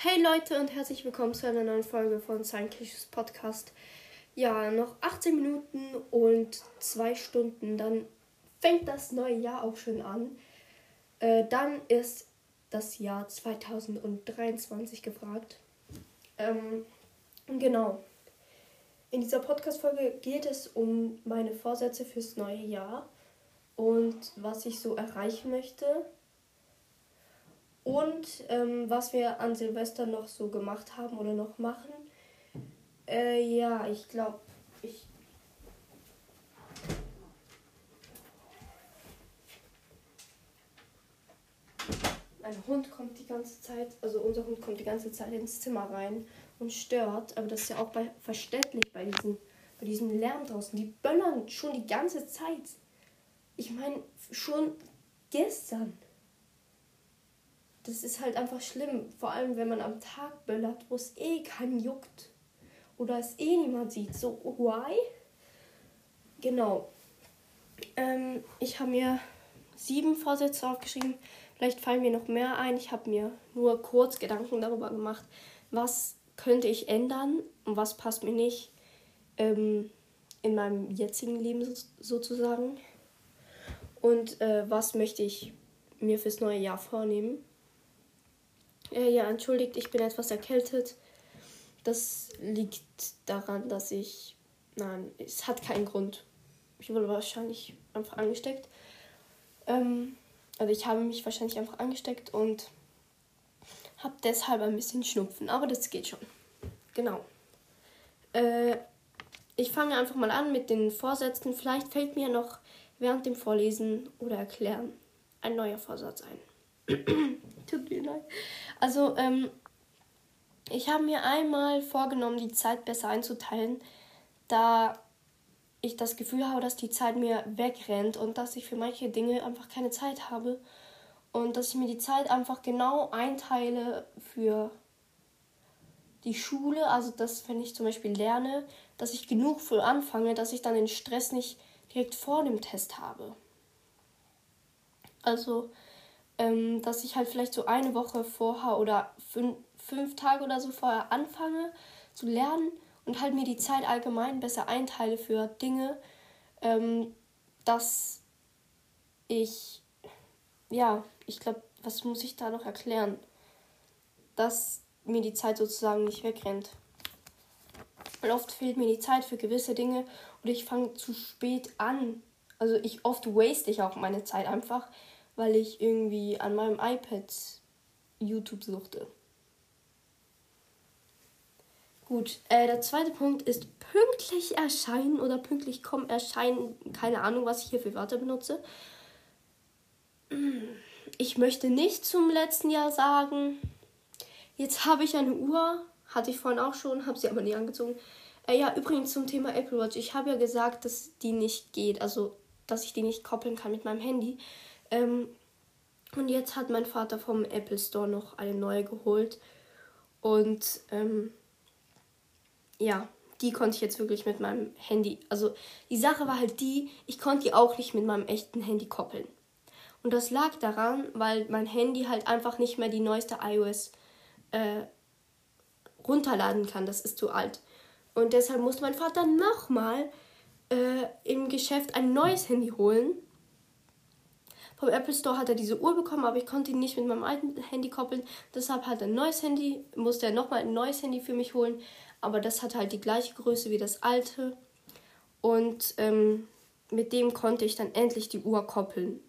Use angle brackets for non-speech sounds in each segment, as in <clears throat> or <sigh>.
Hey Leute und herzlich willkommen zu einer neuen Folge von Science Podcast. Ja, noch 18 Minuten und zwei Stunden, dann fängt das neue Jahr auch schon an. Äh, dann ist das Jahr 2023 gefragt. Ähm, genau. In dieser Podcast-Folge geht es um meine Vorsätze fürs neue Jahr und was ich so erreichen möchte und ähm, was wir an Silvester noch so gemacht haben oder noch machen. Äh, ja, ich glaube, ich. Mein Hund kommt die ganze Zeit, also unser Hund kommt die ganze Zeit ins Zimmer rein und stört. Aber das ist ja auch bei, verständlich bei diesem, bei diesem Lärm draußen. Die böllern schon die ganze Zeit. Ich meine, schon gestern das ist halt einfach schlimm. Vor allem, wenn man am Tag böllert, wo es eh keinen juckt. Oder es eh niemand sieht. So, why? Genau. Ähm, ich habe mir sieben Vorsätze aufgeschrieben. Vielleicht fallen mir noch mehr ein. Ich habe mir nur kurz Gedanken darüber gemacht, was könnte ich ändern und was passt mir nicht ähm, in meinem jetzigen Leben sozusagen. Und äh, was möchte ich mir fürs neue Jahr vornehmen. Äh, ja, entschuldigt, ich bin etwas erkältet. Das liegt daran, dass ich. Nein, es hat keinen Grund. Ich wurde wahrscheinlich einfach angesteckt. Ähm, also ich habe mich wahrscheinlich einfach angesteckt und habe deshalb ein bisschen Schnupfen. Aber das geht schon. Genau. Äh, ich fange einfach mal an mit den Vorsätzen. Vielleicht fällt mir noch während dem Vorlesen oder Erklären ein neuer Vorsatz ein. Tut mir leid. Also, ähm, ich habe mir einmal vorgenommen, die Zeit besser einzuteilen, da ich das Gefühl habe, dass die Zeit mir wegrennt und dass ich für manche Dinge einfach keine Zeit habe und dass ich mir die Zeit einfach genau einteile für die Schule, also dass wenn ich zum Beispiel lerne, dass ich genug früh anfange, dass ich dann den Stress nicht direkt vor dem Test habe. Also ähm, dass ich halt vielleicht so eine Woche vorher oder fünf, fünf Tage oder so vorher anfange zu lernen und halt mir die Zeit allgemein besser einteile für Dinge, ähm, dass ich, ja, ich glaube, was muss ich da noch erklären? Dass mir die Zeit sozusagen nicht wegrennt. Und oft fehlt mir die Zeit für gewisse Dinge oder ich fange zu spät an. Also ich oft waste ich auch meine Zeit einfach, weil ich irgendwie an meinem iPad YouTube suchte. Gut, äh, der zweite Punkt ist pünktlich erscheinen oder pünktlich kommen, erscheinen. Keine Ahnung, was ich hier für Wörter benutze. Ich möchte nicht zum letzten Jahr sagen, jetzt habe ich eine Uhr. Hatte ich vorhin auch schon, habe sie aber nie angezogen. Äh, ja, übrigens zum Thema Apple Watch. Ich habe ja gesagt, dass die nicht geht. Also, dass ich die nicht koppeln kann mit meinem Handy. Ähm, und jetzt hat mein Vater vom Apple Store noch eine neue geholt. Und ähm, ja, die konnte ich jetzt wirklich mit meinem Handy. Also die Sache war halt die, ich konnte die auch nicht mit meinem echten Handy koppeln. Und das lag daran, weil mein Handy halt einfach nicht mehr die neueste iOS äh, runterladen kann. Das ist zu alt. Und deshalb musste mein Vater nochmal äh, im Geschäft ein neues Handy holen vom Apple Store hat er diese Uhr bekommen, aber ich konnte ihn nicht mit meinem alten Handy koppeln. Deshalb hat er ein neues Handy, musste er nochmal ein neues Handy für mich holen. Aber das hat halt die gleiche Größe wie das alte. Und ähm, mit dem konnte ich dann endlich die Uhr koppeln.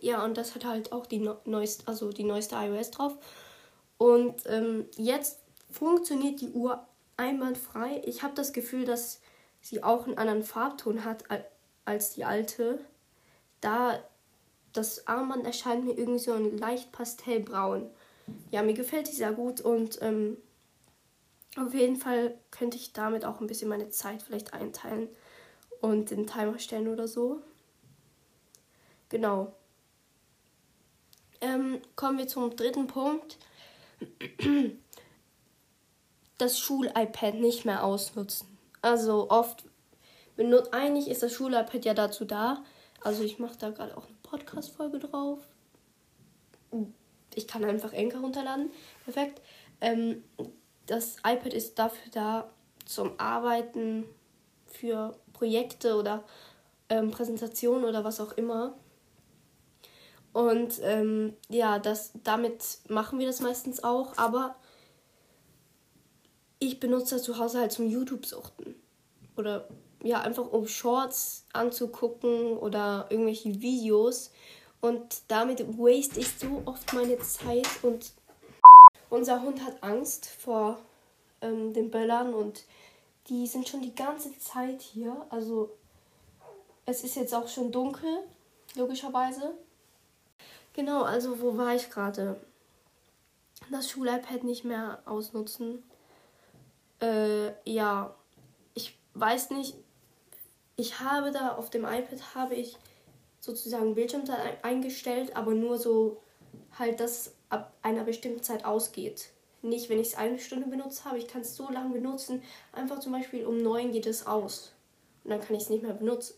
Ja, und das hat halt auch die neueste, also die neueste iOS drauf. Und ähm, jetzt funktioniert die Uhr einwandfrei. Ich habe das Gefühl, dass sie auch einen anderen Farbton hat als die alte da das Armband erscheint mir irgendwie so ein leicht pastellbraun. Ja, mir gefällt die sehr gut und ähm, auf jeden Fall könnte ich damit auch ein bisschen meine Zeit vielleicht einteilen und den Timer stellen oder so. Genau. Ähm, kommen wir zum dritten Punkt. <clears throat> Das Schul-iPad nicht mehr ausnutzen. Also oft eigentlich ist das Schul-iPad ja dazu da, also ich mache da gerade auch eine Podcast-Folge drauf. ich kann einfach Enker runterladen. Perfekt. Ähm, das iPad ist dafür da zum Arbeiten, für Projekte oder ähm, Präsentationen oder was auch immer. Und ähm, ja, das, damit machen wir das meistens auch, aber ich benutze das zu Hause halt zum YouTube-Suchten. Oder ja, einfach um Shorts anzugucken oder irgendwelche Videos. Und damit waste ich so oft meine Zeit und unser Hund hat Angst vor ähm, den Böllern und die sind schon die ganze Zeit hier. Also es ist jetzt auch schon dunkel, logischerweise. Genau, also wo war ich gerade? Das Schul-iPad nicht mehr ausnutzen. Äh, ja, ich weiß nicht. Ich habe da auf dem iPad habe ich sozusagen Bildschirmzeit eingestellt, aber nur so halt, dass ab einer bestimmten Zeit ausgeht nicht, wenn ich es eine Stunde benutzt habe. Ich kann es so lange benutzen. Einfach zum Beispiel um neun geht es aus. Und dann kann ich es nicht mehr benutzen.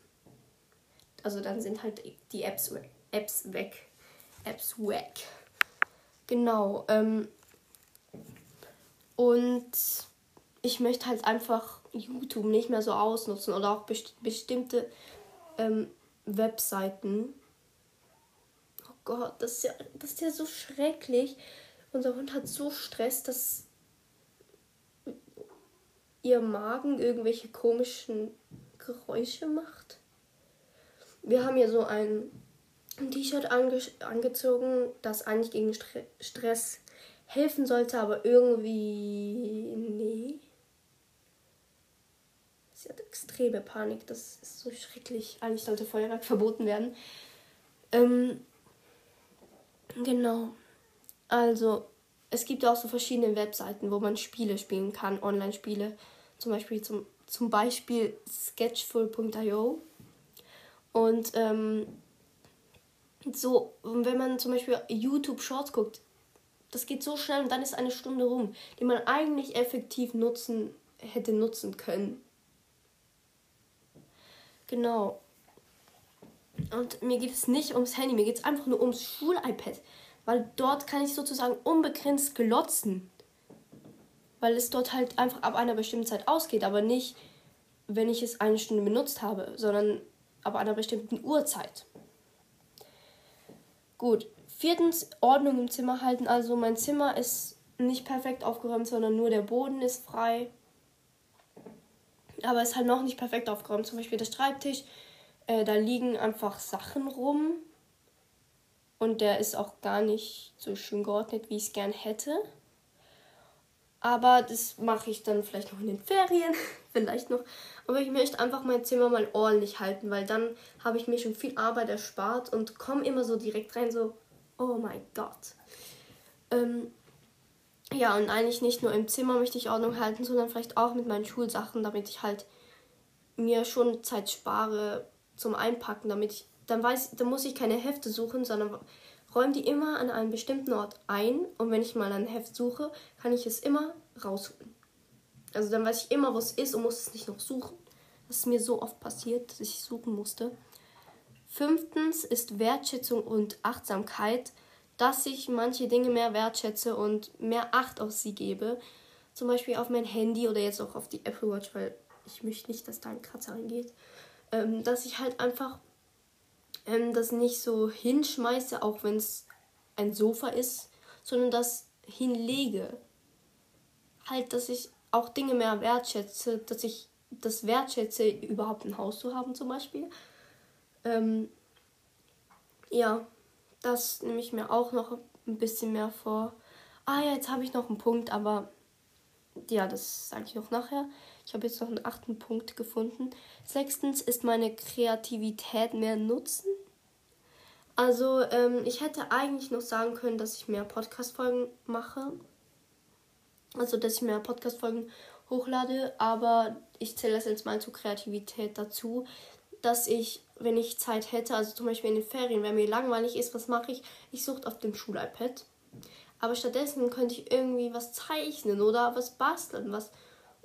Also dann sind halt die Apps, Apps weg. Apps weg. Genau. Ähm, und ich möchte halt einfach YouTube nicht mehr so ausnutzen oder auch best bestimmte ähm, Webseiten. Oh Gott, das ist, ja, das ist ja so schrecklich. Unser Hund hat so Stress, dass ihr Magen irgendwelche komischen Geräusche macht. Wir haben hier so ein T-Shirt ange angezogen, das eigentlich gegen St Stress helfen sollte, aber irgendwie nee. Sie hat extreme Panik, das ist so schrecklich. Eigentlich sollte Feuerwerk verboten werden. Ähm, genau. Also, es gibt auch so verschiedene Webseiten, wo man Spiele spielen kann, Online-Spiele. Zum Beispiel zum, zum Beispiel sketchful.io. Und ähm, so, wenn man zum Beispiel YouTube Shorts guckt, das geht so schnell und dann ist eine Stunde rum, die man eigentlich effektiv nutzen hätte nutzen können. Genau. Und mir geht es nicht ums Handy, mir geht es einfach nur ums Schul-iPad weil dort kann ich sozusagen unbegrenzt glotzen. Weil es dort halt einfach ab einer bestimmten Zeit ausgeht, aber nicht, wenn ich es eine Stunde benutzt habe, sondern ab einer bestimmten Uhrzeit. Gut, viertens, Ordnung im Zimmer halten. Also mein Zimmer ist nicht perfekt aufgeräumt, sondern nur der Boden ist frei. Aber ist halt noch nicht perfekt aufgeräumt. Zum Beispiel der Schreibtisch. Äh, da liegen einfach Sachen rum, und der ist auch gar nicht so schön geordnet, wie ich es gern hätte. Aber das mache ich dann vielleicht noch in den Ferien, <laughs> vielleicht noch. Aber ich möchte einfach mein Zimmer mal ordentlich halten, weil dann habe ich mir schon viel Arbeit erspart und komme immer so direkt rein, so, oh mein Gott. Ähm, ja, und eigentlich nicht nur im Zimmer möchte ich Ordnung halten, sondern vielleicht auch mit meinen Schulsachen, damit ich halt mir schon Zeit spare zum Einpacken, damit ich dann weiß, dann muss ich keine Hefte suchen, sondern räume die immer an einem bestimmten Ort ein und wenn ich mal ein Heft suche, kann ich es immer rausholen. Also dann weiß ich immer, wo es ist und muss es nicht noch suchen. Das ist mir so oft passiert, dass ich suchen musste. Fünftens ist Wertschätzung und Achtsamkeit, dass ich manche Dinge mehr wertschätze und mehr Acht auf sie gebe. Zum Beispiel auf mein Handy oder jetzt auch auf die Apple Watch, weil ich möchte nicht, dass da ein Kratzer reingeht. Ähm, dass ich halt einfach ähm, das nicht so hinschmeiße, auch wenn es ein Sofa ist, sondern das hinlege. Halt, dass ich auch Dinge mehr wertschätze, dass ich das wertschätze, überhaupt ein Haus zu haben zum Beispiel. Ähm, ja, das nehme ich mir auch noch ein bisschen mehr vor. Ah ja, jetzt habe ich noch einen Punkt, aber ja, das sage ich noch nachher. Ich habe jetzt noch einen achten Punkt gefunden. Sechstens ist meine Kreativität mehr nutzen. Also, ähm, ich hätte eigentlich noch sagen können, dass ich mehr Podcast-Folgen mache. Also, dass ich mehr Podcast-Folgen hochlade, aber ich zähle das jetzt mal zur Kreativität dazu, dass ich, wenn ich Zeit hätte, also zum Beispiel in den Ferien, wenn mir langweilig ist, was mache ich? Ich suche auf dem Schul-iPad. Aber stattdessen könnte ich irgendwie was zeichnen oder was basteln, was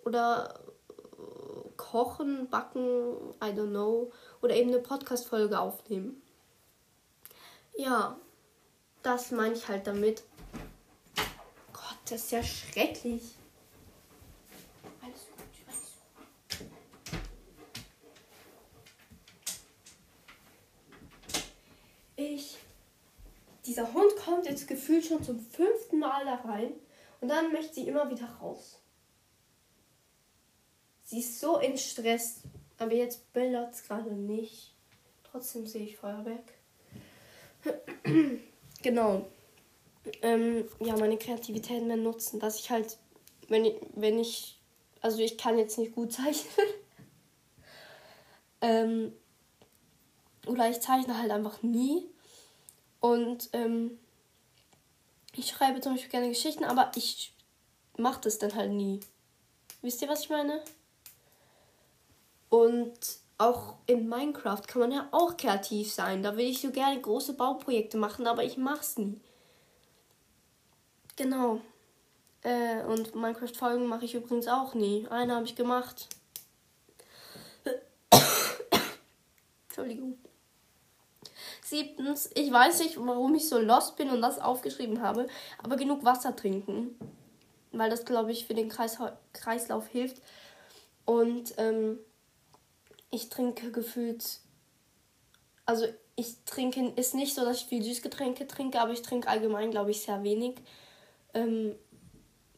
oder äh, kochen, backen, I don't know, oder eben eine Podcast-Folge aufnehmen. Ja, das meine ich halt damit. Gott, das ist ja schrecklich. Alles gut, alles gut. Ich. Dieser Hund kommt jetzt gefühlt schon zum fünften Mal da rein und dann möchte sie immer wieder raus. Sie ist so in Stress, aber jetzt bellert es gerade nicht. Trotzdem sehe ich Feuerwerk. <clears throat> genau. Ähm, ja, meine Kreativität mehr nutzen, dass ich halt, wenn ich, wenn ich, also ich kann jetzt nicht gut zeichnen. <laughs> ähm, oder ich zeichne halt einfach nie. Und ähm, ich schreibe zum Beispiel gerne Geschichten, aber ich mache das dann halt nie. Wisst ihr, was ich meine? Und auch in Minecraft kann man ja auch kreativ sein. Da will ich so gerne große Bauprojekte machen, aber ich mach's nie. Genau. Äh, und Minecraft-Folgen mache ich übrigens auch nie. Eine habe ich gemacht. <coughs> Entschuldigung. Siebtens, ich weiß nicht, warum ich so lost bin und das aufgeschrieben habe, aber genug Wasser trinken. Weil das, glaube ich, für den Kreis Kreislauf hilft. Und ähm, ich trinke gefühlt. Also ich trinke, ist nicht so, dass ich viel Süßgetränke trinke, aber ich trinke allgemein, glaube ich, sehr wenig. Ähm,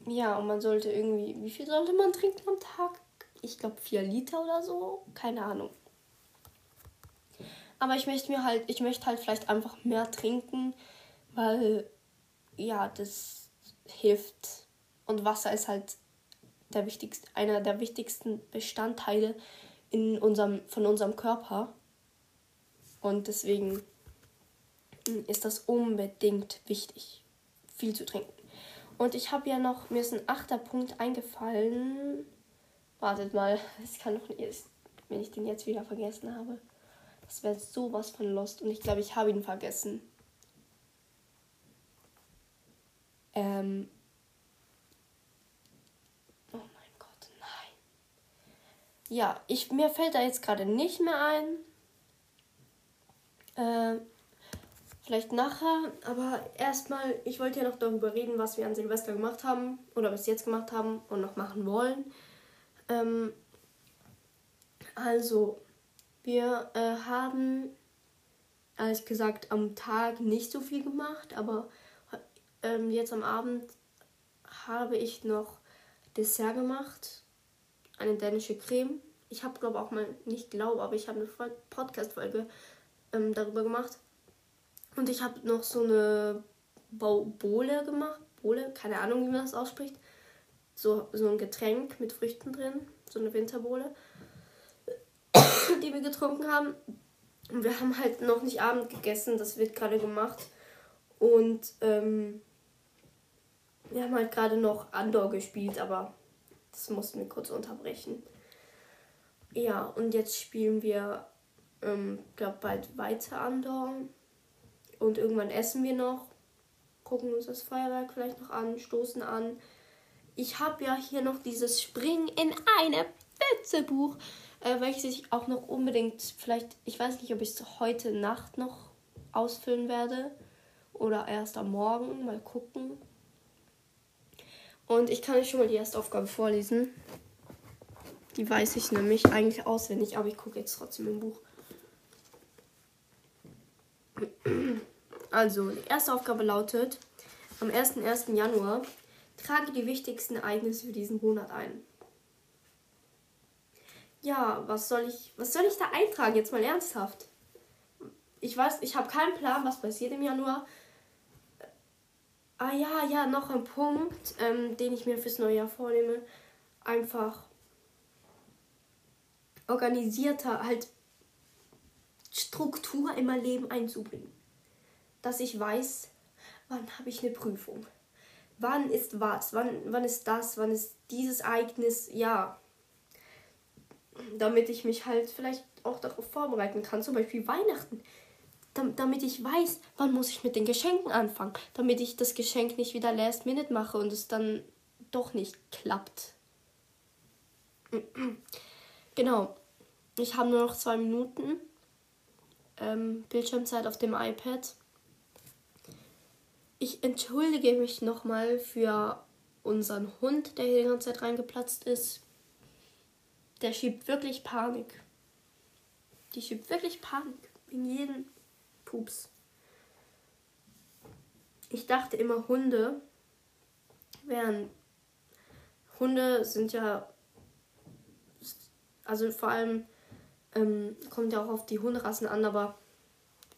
ja, und man sollte irgendwie, wie viel sollte man trinken am Tag? Ich glaube vier Liter oder so, keine Ahnung. Aber ich möchte mir halt, ich möchte halt vielleicht einfach mehr trinken, weil ja, das hilft. Und Wasser ist halt der wichtigste, einer der wichtigsten Bestandteile in unserem, von unserem Körper. Und deswegen ist das unbedingt wichtig, viel zu trinken. Und ich habe ja noch, mir ist ein achter Punkt eingefallen. Wartet mal, <laughs> es kann doch nicht, wenn ich den jetzt wieder vergessen habe. Das wäre sowas von Lost und ich glaube, ich habe ihn vergessen. Ähm, ja, ich, mir fällt da jetzt gerade nicht mehr ein. Äh, vielleicht nachher, aber erstmal, ich wollte ja noch darüber reden, was wir an Silvester gemacht haben oder bis jetzt gemacht haben und noch machen wollen. Ähm, also, wir äh, haben, ehrlich gesagt, am Tag nicht so viel gemacht, aber ähm, jetzt am Abend habe ich noch Dessert gemacht eine dänische Creme. Ich habe, glaube auch mal, nicht glaube, aber ich habe eine Podcast-Folge ähm, darüber gemacht. Und ich habe noch so eine Bowle gemacht. Bowle, keine Ahnung, wie man das ausspricht. So, so ein Getränk mit Früchten drin. So eine Winterbowle. <laughs> die wir getrunken haben. Und wir haben halt noch nicht Abend gegessen. Das wird gerade gemacht. Und ähm, wir haben halt gerade noch Andor gespielt, aber das mussten wir kurz unterbrechen. Ja, und jetzt spielen wir, ähm, glaube bald weiter Andor. Und irgendwann essen wir noch, gucken uns das Feuerwerk vielleicht noch an, stoßen an. Ich habe ja hier noch dieses Springen in eine Pfütze Buch, äh, welches ich auch noch unbedingt, vielleicht, ich weiß nicht, ob ich es heute Nacht noch ausfüllen werde oder erst am Morgen, mal gucken. Und ich kann euch schon mal die erste Aufgabe vorlesen. Die weiß ich nämlich eigentlich auswendig, aber ich gucke jetzt trotzdem im Buch. Also, die erste Aufgabe lautet: Am 1. Januar trage die wichtigsten Ereignisse für diesen Monat ein. Ja, was soll ich, was soll ich da eintragen? Jetzt mal ernsthaft. Ich weiß, ich habe keinen Plan, was passiert im Januar. Ah ja, ja, noch ein Punkt, ähm, den ich mir fürs neue Jahr vornehme. Einfach organisierter, halt Struktur in mein Leben einzubringen. Dass ich weiß, wann habe ich eine Prüfung. Wann ist was? Wann, wann ist das? Wann ist dieses Ereignis? Ja. Damit ich mich halt vielleicht auch darauf vorbereiten kann. Zum Beispiel Weihnachten damit ich weiß, wann muss ich mit den Geschenken anfangen, damit ich das Geschenk nicht wieder last minute mache und es dann doch nicht klappt. <clears throat> Genau. Ich habe nur noch zwei Minuten ähm, Bildschirmzeit auf dem iPad. Ich entschuldige mich nochmal für unseren Hund, der hier die ganze Zeit reingeplatzt ist. Der schiebt wirklich Panik. Die schiebt wirklich Panik. Wegen jedem Pups. Ich dachte immer, Hunde wären. Hunde sind ja. Also vor allem ähm, kommt ja auch auf die Hunderassen an, aber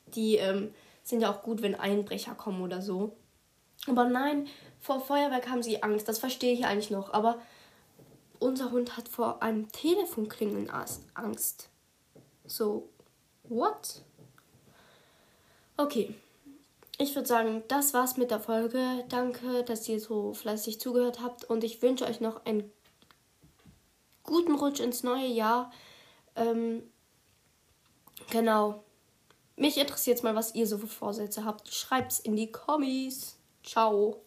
die ähm, sind ja auch gut, wenn Einbrecher kommen oder so. Aber nein, vor Feuerwerk haben sie Angst. Das verstehe ich eigentlich noch. Aber unser Hund hat vor einem Telefonklingeln Angst. So, what? Okay. Ich würde sagen, das war's mit der Folge. Danke, dass ihr so fleißig zugehört habt. Und ich wünsche euch noch einen guten Rutsch ins neue Jahr. Ähm, genau. Mich interessiert mal, was ihr so für Vorsätze habt. Schreibt's in die Kommis. Ciao.